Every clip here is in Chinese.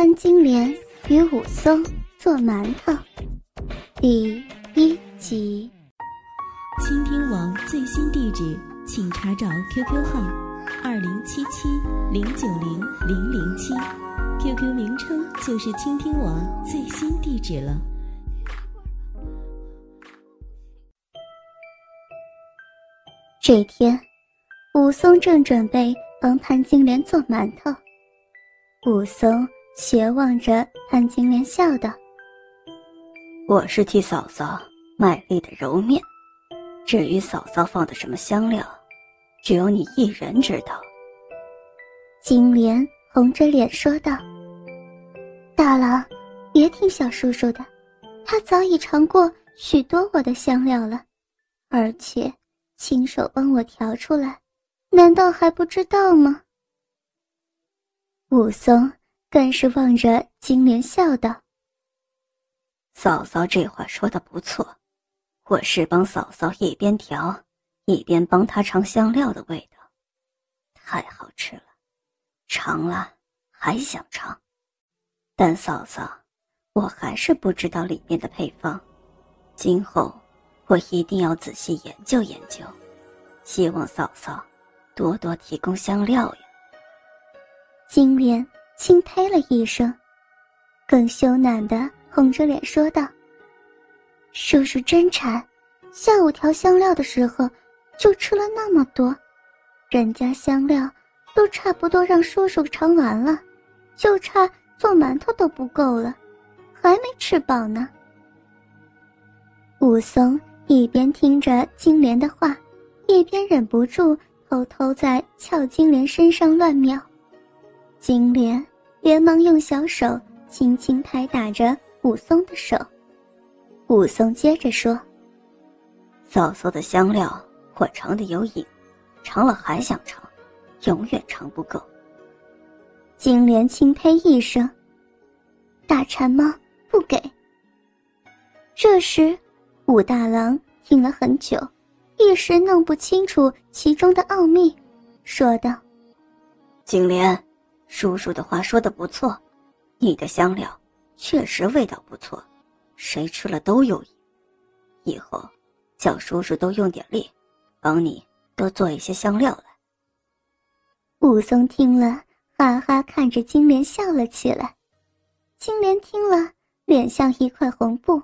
潘金莲与武松做馒头，第一集。倾听网最新地址，请查找 QQ 号二零七七零九零零零七，QQ 名称就是倾听网最新地址了。这天，武松正准备帮潘金莲做馒头，武松。斜望着潘金莲，笑道：“我是替嫂嫂卖力的揉面，至于嫂嫂放的什么香料，只有你一人知道。”金莲红着脸说道：“大郎，别听小叔叔的，他早已尝过许多我的香料了，而且亲手帮我调出来，难道还不知道吗？”武松。更是望着金莲笑道：“嫂嫂这话说的不错，我是帮嫂嫂一边调，一边帮她尝香料的味道，太好吃了，尝了还想尝。但嫂嫂，我还是不知道里面的配方，今后我一定要仔细研究研究，希望嫂嫂多多提供香料呀。”金莲。轻呸了一声，更羞赧的红着脸说道：“叔叔真馋，下午调香料的时候就吃了那么多，人家香料都差不多让叔叔尝完了，就差做馒头都不够了，还没吃饱呢。”武松一边听着金莲的话，一边忍不住偷偷在俏金莲身上乱瞄，金莲。连忙用小手轻轻拍打着武松的手，武松接着说：“嫂嫂的香料我尝的有瘾，尝了还想尝，永远尝不够。”金莲轻呸一声：“大馋猫？不给。”这时，武大郎听了很久，一时弄不清楚其中的奥秘，说道：“金莲。”叔叔的话说的不错，你的香料确实味道不错，谁吃了都有瘾。以后叫叔叔多用点力，帮你多做一些香料来。武松听了，哈哈看着金莲笑了起来。金莲听了，脸像一块红布，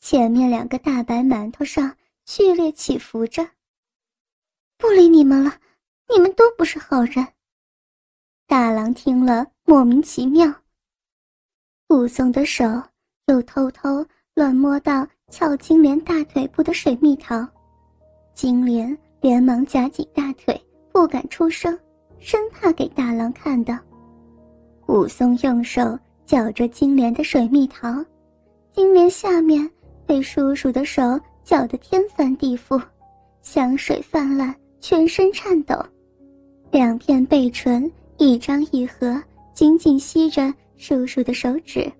前面两个大白馒头上剧烈起伏着。不理你们了，你们都不是好人。大郎听了，莫名其妙。武松的手又偷偷乱摸到俏金莲大腿部的水蜜桃，金莲连忙夹紧大腿，不敢出声，生怕给大郎看到。武松用手搅着金莲的水蜜桃，金莲下面被叔叔的手搅得天翻地覆，香水泛滥，全身颤抖，两片背唇。一张一合，紧紧吸着叔叔的手指。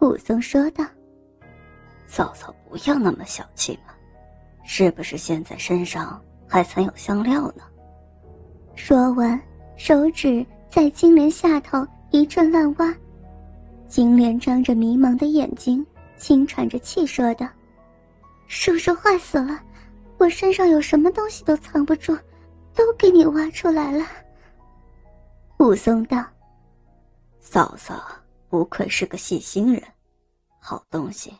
武松说道：“嫂嫂，不要那么小气嘛，是不是现在身上还藏有香料呢？”说完，手指在金莲下头一阵乱挖。金莲张着迷茫的眼睛，轻喘着气说道：“叔叔坏死了，我身上有什么东西都藏不住，都给你挖出来了。”武松道：“嫂嫂不愧是个细心人，好东西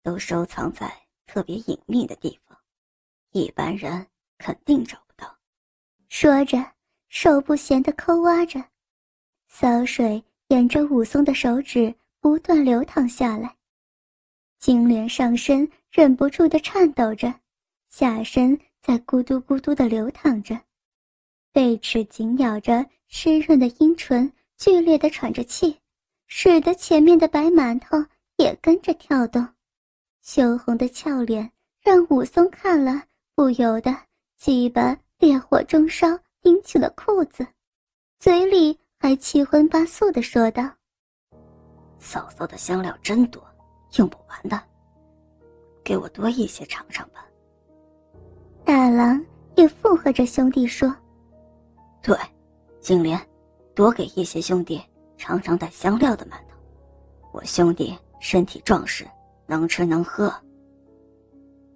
都收藏在特别隐秘的地方，一般人肯定找不到。”说着，手不闲的抠挖着，骚水沿着武松的手指不断流淌下来，金莲上身忍不住的颤抖着，下身在咕嘟咕嘟的流淌着，贝齿紧咬着。湿润的阴唇剧烈的喘着气，使得前面的白馒头也跟着跳动。羞红的俏脸让武松看了不由得鸡巴烈火中烧，顶起了裤子，嘴里还七荤八素的说道：“嫂嫂的香料真多，用不完的，给我多一些尝尝吧。”大郎也附和着兄弟说：“对。”金莲，多给一些兄弟尝尝带香料的馒头。我兄弟身体壮实，能吃能喝。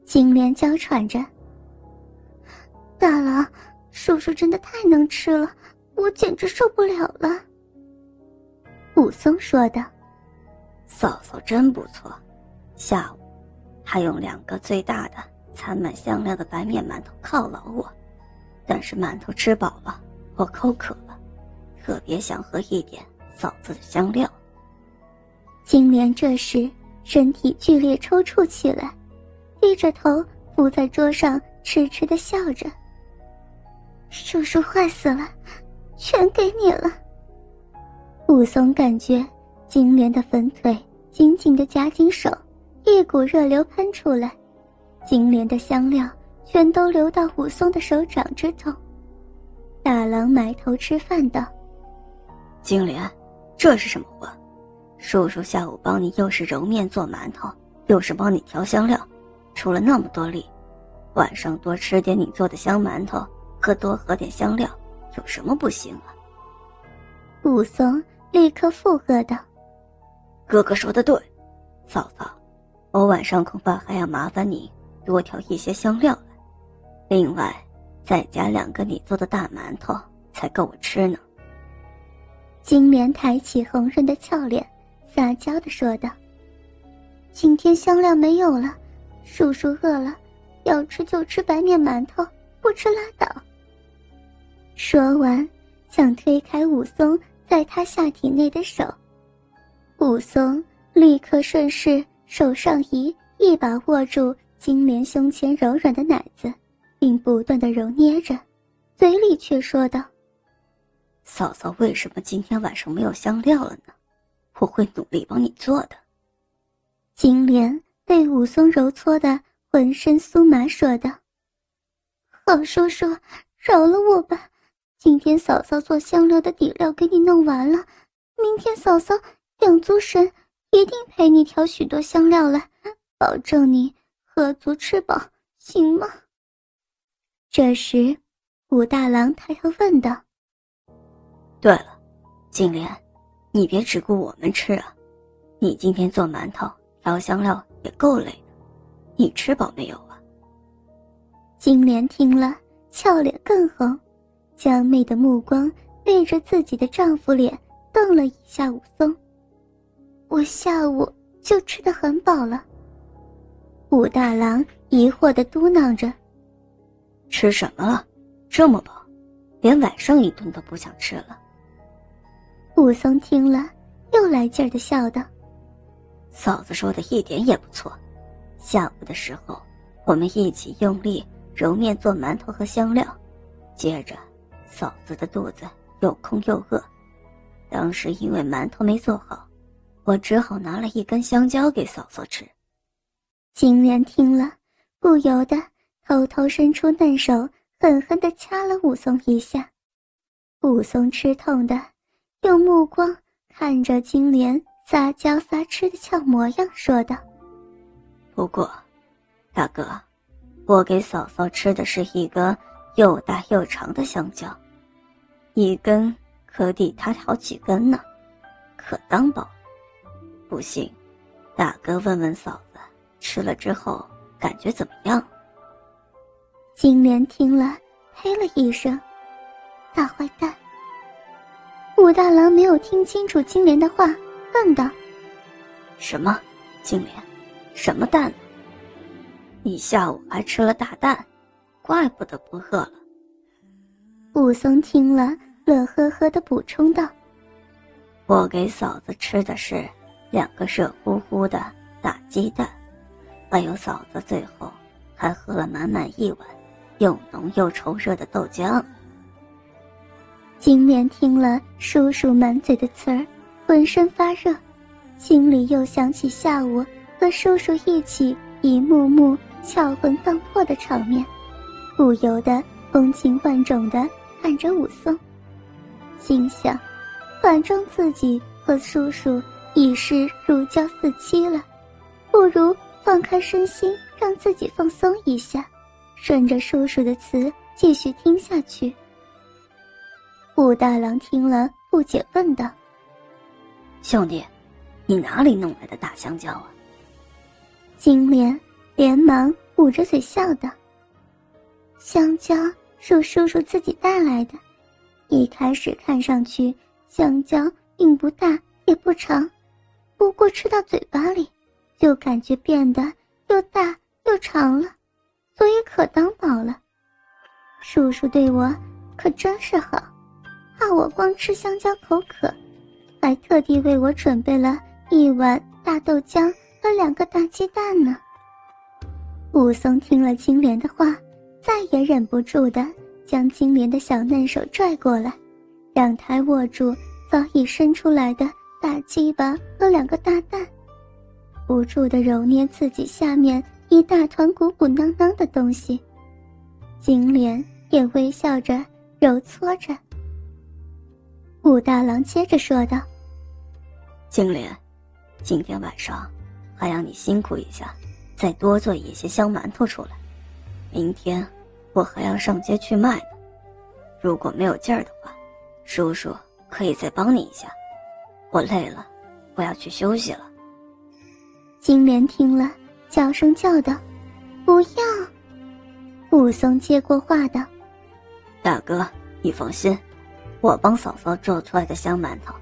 金莲娇喘着：“大郎，叔叔真的太能吃了，我简直受不了了。”武松说道：“嫂嫂真不错，下午还用两个最大的、掺满香料的白面馒头犒劳我。但是馒头吃饱了，我口渴了，特别想喝一点嫂子的香料。”金莲这时身体剧烈抽搐起来。低着头伏在桌上，痴痴的笑着。叔叔坏死了，全给你了。武松感觉金莲的粉腿紧紧的夹紧手，一股热流喷出来，金莲的香料全都流到武松的手掌之中。大郎埋头吃饭道：“金莲，这是什么话？叔叔下午帮你又是揉面做馒头，又是帮你调香料。”出了那么多力，晚上多吃点你做的香馒头，和多喝点香料，有什么不行啊？武松立刻附和道：“哥哥说的对，嫂嫂，我晚上恐怕还要麻烦你多调一些香料来，另外再加两个你做的大馒头，才够我吃呢。”金莲抬起红润的俏脸，撒娇的说道：“今天香料没有了。”叔叔饿了，要吃就吃白面馒头，不吃拉倒。说完，想推开武松在他下体内的手，武松立刻顺势手上移，一把握住金莲胸前柔软的奶子，并不断的揉捏着，嘴里却说道：“嫂嫂，为什么今天晚上没有香料了呢？我会努力帮你做的。”金莲。被武松揉搓的浑身酥麻，说道：“好叔叔，饶了我吧！今天嫂嫂做香料的底料给你弄完了，明天嫂嫂养足神，一定陪你调许多香料来，保证你喝足吃饱，行吗？”这时，武大郎抬头问道：“对了，金莲，你别只顾我们吃啊，你今天做馒头调香料。”也够累的，你吃饱没有啊？金莲听了，俏脸更红，娇媚的目光对着自己的丈夫脸瞪了一下。武松，我下午就吃的很饱了。武大郎疑惑的嘟囔着：“吃什么了？这么饱，连晚上一顿都不想吃了。”武松听了，又来劲儿的笑道。嫂子说的一点也不错，下午的时候，我们一起用力揉面做馒头和香料，接着，嫂子的肚子又空又饿，当时因为馒头没做好，我只好拿了一根香蕉给嫂嫂吃。金莲听了，不由得偷偷伸出嫩手，狠狠地掐了武松一下。武松吃痛的，用目光看着金莲。撒娇撒痴的俏模样，说道：“不过，大哥，我给嫂嫂吃的是一根又大又长的香蕉，一根可抵她好几根呢，可当宝。不信，大哥问问嫂子，吃了之后感觉怎么样？”金莲听了，呸了一声：“大坏蛋！”武大郎没有听清楚金莲的话。问道：“什么，金莲？什么蛋？你下午还吃了大蛋，怪不得不饿了。”武松听了，乐呵呵的补充道：“我给嫂子吃的是两个热乎乎的大鸡蛋，还有嫂子最后还喝了满满一碗又浓又稠热的豆浆。”金莲听了，叔叔满嘴的词儿。浑身发热，心里又想起下午和叔叔一起一幕幕巧魂放魄的场面，不由得风情万种的看着武松，心想：反正自己和叔叔已是如胶似漆了，不如放开身心，让自己放松一下，顺着叔叔的词继续听下去。武大郎听了，不解问道。兄弟，你哪里弄来的大香蕉啊？金莲连忙捂着嘴笑道：“香蕉是叔叔自己带来的。一开始看上去，香蕉并不大也不长，不过吃到嘴巴里，就感觉变得又大又长了，所以可当宝了。叔叔对我可真是好，怕我光吃香蕉口渴，还特地为我准备了一碗大豆浆。”和两个大鸡蛋呢。武松听了金莲的话，再也忍不住的将金莲的小嫩手拽过来，让她握住早已伸出来的大鸡巴和两个大蛋，不住的揉捏自己下面一大团鼓鼓囊囊的东西。金莲也微笑着揉搓着。武大郎接着说道：“金莲，今天晚上。”还要你辛苦一下，再多做一些香馒头出来。明天我还要上街去卖呢。如果没有劲儿的话，叔叔可以再帮你一下。我累了，我要去休息了。金莲听了，娇声叫道：“不要！”武松接过话道：“大哥，你放心，我帮嫂嫂做出来的香馒头，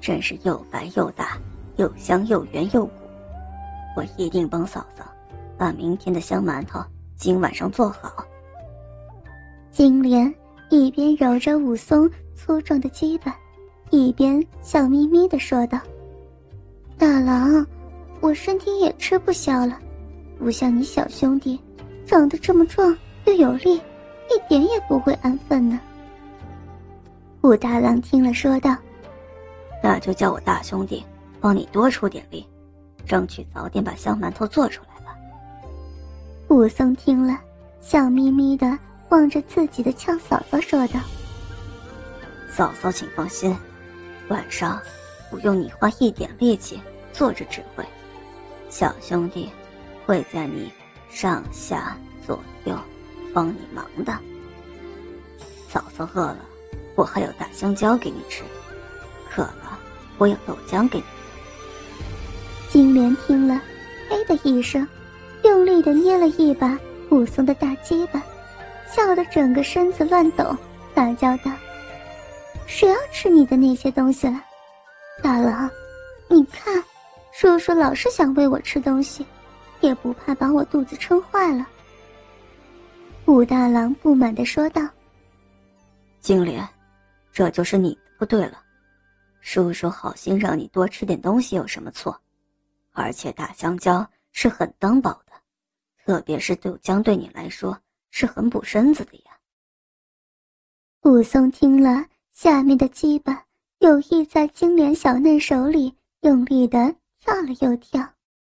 真是又白又大，又香又圆又鼓。”我一定帮嫂嫂把明天的香馒头今晚上做好。金莲一边揉着武松粗壮的鸡巴，一边笑眯眯的说道：“大郎，我身体也吃不消了，不像你小兄弟，长得这么壮又有力，一点也不会安分呢。”武大郎听了说道：“那就叫我大兄弟帮你多出点力。”争取早点把香馒头做出来吧。武松听了，笑眯眯的望着自己的俏嫂嫂说道：“嫂嫂，请放心，晚上不用你花一点力气坐着指挥，小兄弟会在你上下左右帮你忙的。嫂嫂饿了，我还有大香蕉给你吃；渴了，我有豆浆给你。”金莲听了，嘿的一声，用力的捏了一把武松的大鸡巴，笑得整个身子乱抖，大叫道：“谁要吃你的那些东西了？大郎，你看，叔叔老是想喂我吃东西，也不怕把我肚子撑坏了。”武大郎不满的说道：“金莲，这就是你的不对了，叔叔好心让你多吃点东西有什么错？”而且大香蕉是很当宝的，特别是豆浆对你来说是很补身子的呀。武松听了，下面的鸡巴有意在金莲小嫩手里用力的跳了又跳。